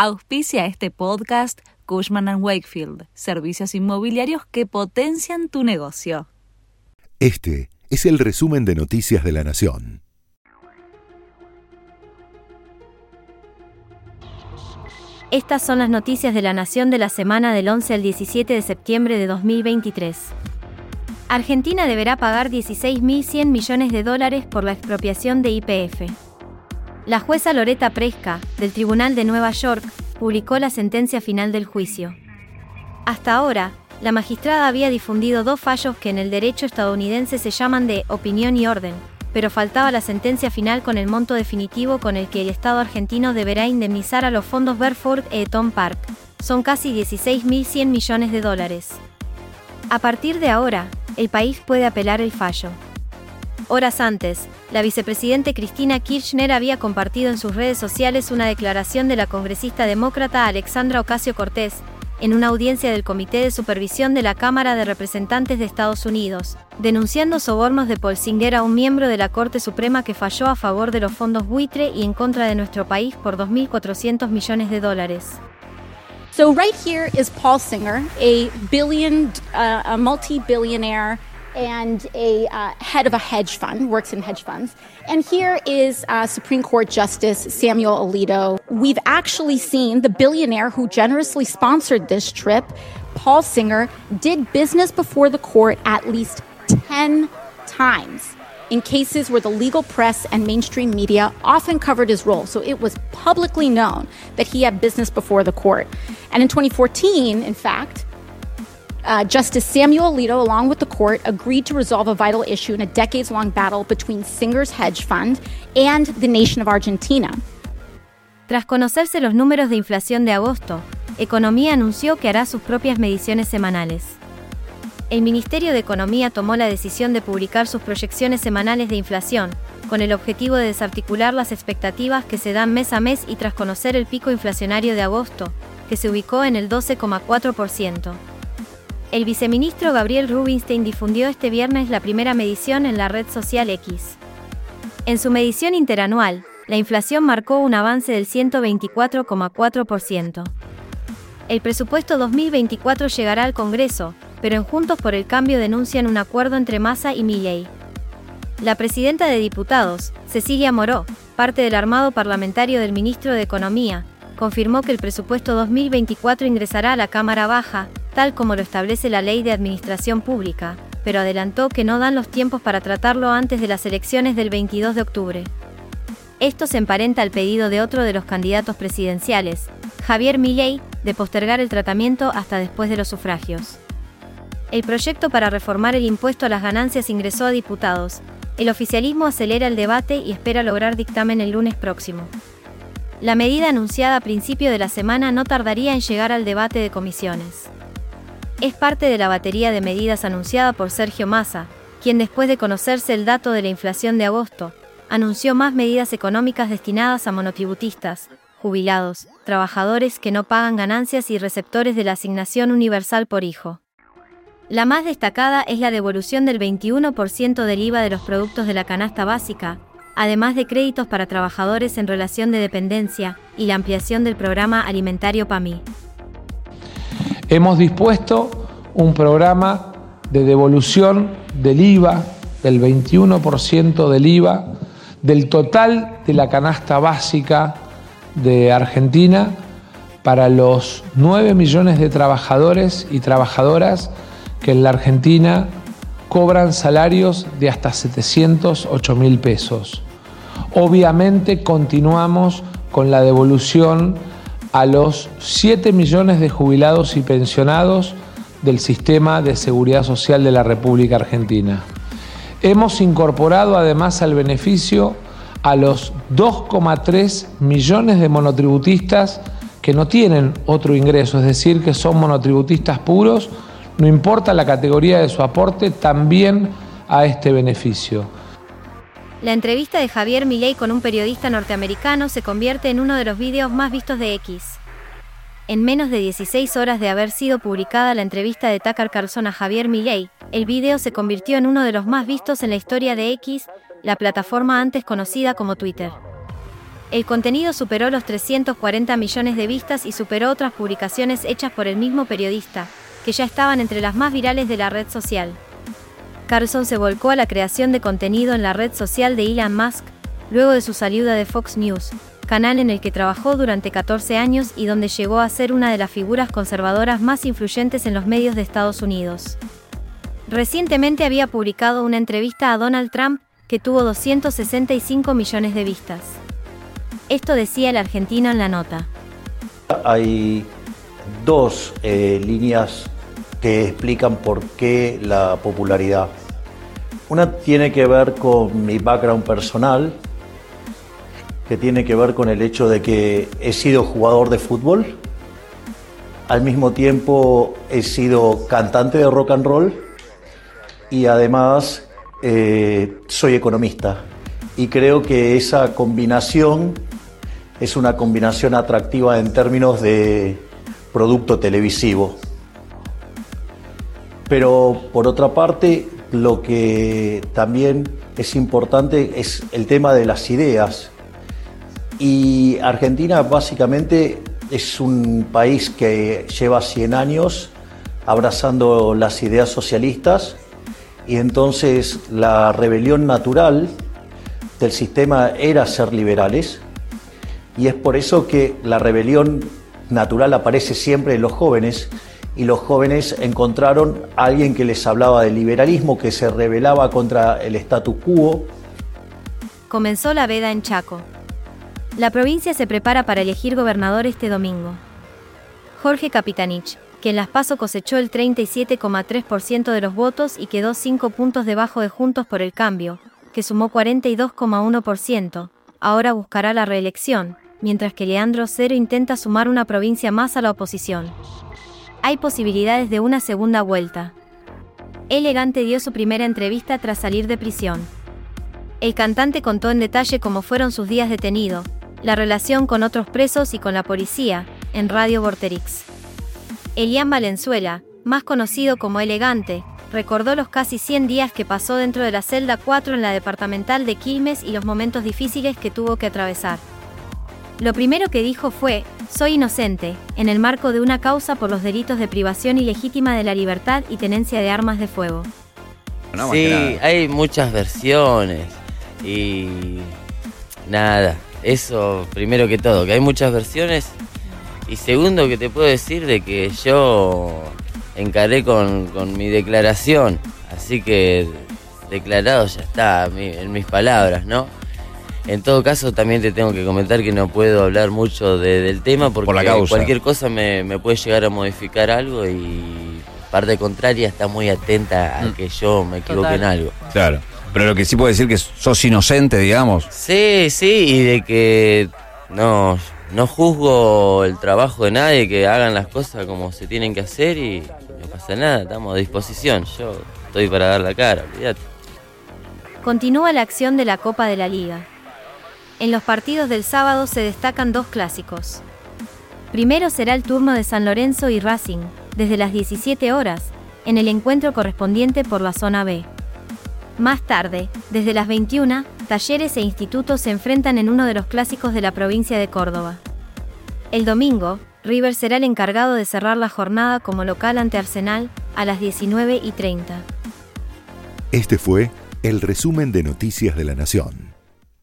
Auspicia este podcast Cushman ⁇ Wakefield, servicios inmobiliarios que potencian tu negocio. Este es el resumen de Noticias de la Nación. Estas son las noticias de la Nación de la semana del 11 al 17 de septiembre de 2023. Argentina deberá pagar 16.100 millones de dólares por la expropiación de IPF. La jueza Loreta Presca, del Tribunal de Nueva York, publicó la sentencia final del juicio. Hasta ahora, la magistrada había difundido dos fallos que en el derecho estadounidense se llaman de opinión y orden, pero faltaba la sentencia final con el monto definitivo con el que el Estado argentino deberá indemnizar a los fondos Berford e Eton Park. Son casi 16.100 millones de dólares. A partir de ahora, el país puede apelar el fallo. Horas antes, la vicepresidente Cristina Kirchner había compartido en sus redes sociales una declaración de la congresista demócrata Alexandra Ocasio Cortés, en una audiencia del Comité de Supervisión de la Cámara de Representantes de Estados Unidos, denunciando sobornos de Paul Singer a un miembro de la Corte Suprema que falló a favor de los fondos buitre y en contra de nuestro país por 2.400 millones de dólares. So right here is Paul Singer, a billion, uh, a multi-billionaire and a uh, head of a hedge fund, works in hedge funds. And here is uh, Supreme Court Justice Samuel Alito. We've actually seen the billionaire who generously sponsored this trip, Paul Singer, did business before the court at least 10 times in cases where the legal press and mainstream media often covered his role. So it was publicly known that he had business before the court. And in 2014, in fact, uh, Justice Samuel Alito, along with the court, agreed to resolve a vital issue in a decades long battle between Singer's hedge fund and the nation of Argentina. Tras conocerse los números de inflación de agosto, Economía anunció que hará sus propias mediciones semanales. El Ministerio de Economía tomó la decisión de publicar sus proyecciones semanales de inflación, con el objetivo de desarticular las expectativas que se dan mes a mes y tras conocer el pico inflacionario de agosto, que se ubicó en el 12,4%. El viceministro Gabriel Rubinstein difundió este viernes la primera medición en la red social X. En su medición interanual, la inflación marcó un avance del 124,4%. El presupuesto 2024 llegará al Congreso, pero en Juntos por el Cambio denuncian un acuerdo entre Massa y Milley. La presidenta de diputados, Cecilia Moró, parte del armado parlamentario del ministro de Economía, confirmó que el presupuesto 2024 ingresará a la Cámara Baja, tal como lo establece la Ley de Administración Pública, pero adelantó que no dan los tiempos para tratarlo antes de las elecciones del 22 de octubre. Esto se emparenta al pedido de otro de los candidatos presidenciales, Javier Milei, de postergar el tratamiento hasta después de los sufragios. El proyecto para reformar el impuesto a las ganancias ingresó a diputados. El oficialismo acelera el debate y espera lograr dictamen el lunes próximo. La medida anunciada a principio de la semana no tardaría en llegar al debate de comisiones. Es parte de la batería de medidas anunciada por Sergio Massa, quien después de conocerse el dato de la inflación de agosto, anunció más medidas económicas destinadas a monotributistas, jubilados, trabajadores que no pagan ganancias y receptores de la asignación universal por hijo. La más destacada es la devolución del 21% del IVA de los productos de la canasta básica, además de créditos para trabajadores en relación de dependencia y la ampliación del programa alimentario PAMI. Hemos dispuesto un programa de devolución del IVA, del 21% del IVA, del total de la canasta básica de Argentina para los 9 millones de trabajadores y trabajadoras que en la Argentina cobran salarios de hasta 708 mil pesos. Obviamente continuamos con la devolución a los 7 millones de jubilados y pensionados del sistema de seguridad social de la República Argentina. Hemos incorporado además al beneficio a los 2,3 millones de monotributistas que no tienen otro ingreso, es decir, que son monotributistas puros no importa la categoría de su aporte, también a este beneficio. La entrevista de Javier Milei con un periodista norteamericano se convierte en uno de los vídeos más vistos de X. En menos de 16 horas de haber sido publicada la entrevista de Tucker Carlson a Javier Milei, el video se convirtió en uno de los más vistos en la historia de X, la plataforma antes conocida como Twitter. El contenido superó los 340 millones de vistas y superó otras publicaciones hechas por el mismo periodista, que ya estaban entre las más virales de la red social. Carlson se volcó a la creación de contenido en la red social de Elon Musk, luego de su salida de Fox News, canal en el que trabajó durante 14 años y donde llegó a ser una de las figuras conservadoras más influyentes en los medios de Estados Unidos. Recientemente había publicado una entrevista a Donald Trump que tuvo 265 millones de vistas. Esto decía el argentino en la nota. Hay dos eh, líneas que explican por qué la popularidad. Una tiene que ver con mi background personal, que tiene que ver con el hecho de que he sido jugador de fútbol, al mismo tiempo he sido cantante de rock and roll y además eh, soy economista. Y creo que esa combinación es una combinación atractiva en términos de producto televisivo. Pero por otra parte, lo que también es importante es el tema de las ideas. Y Argentina básicamente es un país que lleva 100 años abrazando las ideas socialistas y entonces la rebelión natural del sistema era ser liberales y es por eso que la rebelión natural aparece siempre en los jóvenes y los jóvenes encontraron a alguien que les hablaba del liberalismo, que se rebelaba contra el status quo. Comenzó la veda en Chaco. La provincia se prepara para elegir gobernador este domingo. Jorge Capitanich, que en Las Paso cosechó el 37,3% de los votos y quedó 5 puntos debajo de Juntos por el Cambio, que sumó 42,1%, ahora buscará la reelección, mientras que Leandro Cero intenta sumar una provincia más a la oposición. Hay posibilidades de una segunda vuelta. Elegante dio su primera entrevista tras salir de prisión. El cantante contó en detalle cómo fueron sus días detenido, la relación con otros presos y con la policía, en Radio Vorterix. Elian Valenzuela, más conocido como Elegante, recordó los casi 100 días que pasó dentro de la celda 4 en la departamental de Quilmes y los momentos difíciles que tuvo que atravesar. Lo primero que dijo fue, soy inocente, en el marco de una causa por los delitos de privación ilegítima de la libertad y tenencia de armas de fuego. sí, hay muchas versiones y nada, eso primero que todo, que hay muchas versiones y segundo que te puedo decir de que yo encaré con, con mi declaración, así que declarado ya está en mis palabras, ¿no? En todo caso, también te tengo que comentar que no puedo hablar mucho del tema porque cualquier cosa me, puede llegar a modificar algo y parte contraria está muy atenta a mm. que yo me equivoque en algo. Claro. Pero lo que sí puedo decir que sos inocente, digamos. Sí, sí, y de que no, no juzgo el trabajo de nadie, que hagan las cosas como se tienen que hacer y no pasa nada, estamos a disposición. Yo estoy para dar la cara, olvídate. Continúa la acción de la Copa de la Liga. En los partidos del sábado se destacan dos clásicos. Primero será el turno de San Lorenzo y Racing, desde las 17 horas, en el encuentro correspondiente por la zona B. Más tarde, desde las 21, talleres e institutos se enfrentan en uno de los clásicos de la provincia de Córdoba. El domingo, River será el encargado de cerrar la jornada como local ante Arsenal a las 19 y 30. Este fue el resumen de Noticias de la Nación.